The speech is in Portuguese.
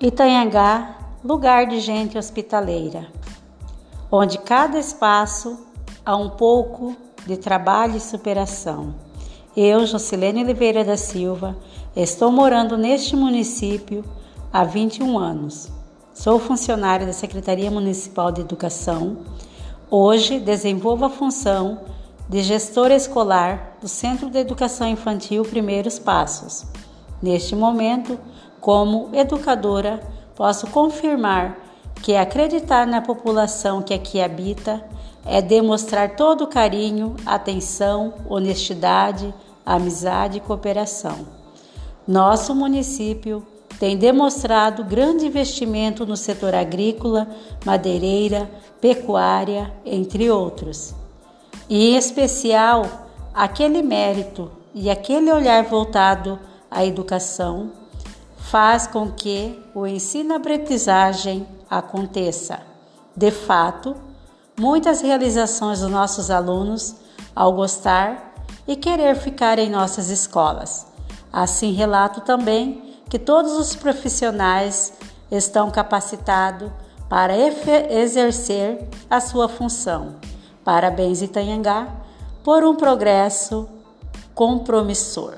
Itanhangá, lugar de gente hospitaleira, onde cada espaço há um pouco de trabalho e superação. Eu, Jocilene Oliveira da Silva, estou morando neste município há 21 anos. Sou funcionária da Secretaria Municipal de Educação. Hoje desenvolvo a função de gestora escolar do Centro de Educação Infantil Primeiros Passos. Neste momento, como educadora, posso confirmar que acreditar na população que aqui habita é demonstrar todo o carinho, atenção, honestidade, amizade e cooperação. Nosso município tem demonstrado grande investimento no setor agrícola, madeireira, pecuária, entre outros. E em especial, aquele mérito e aquele olhar voltado à educação faz com que o ensino-aprendizagem aconteça. De fato, muitas realizações dos nossos alunos ao gostar e querer ficar em nossas escolas. Assim, relato também que todos os profissionais estão capacitados para exercer a sua função. Parabéns, Itanhangá, por um progresso compromissor.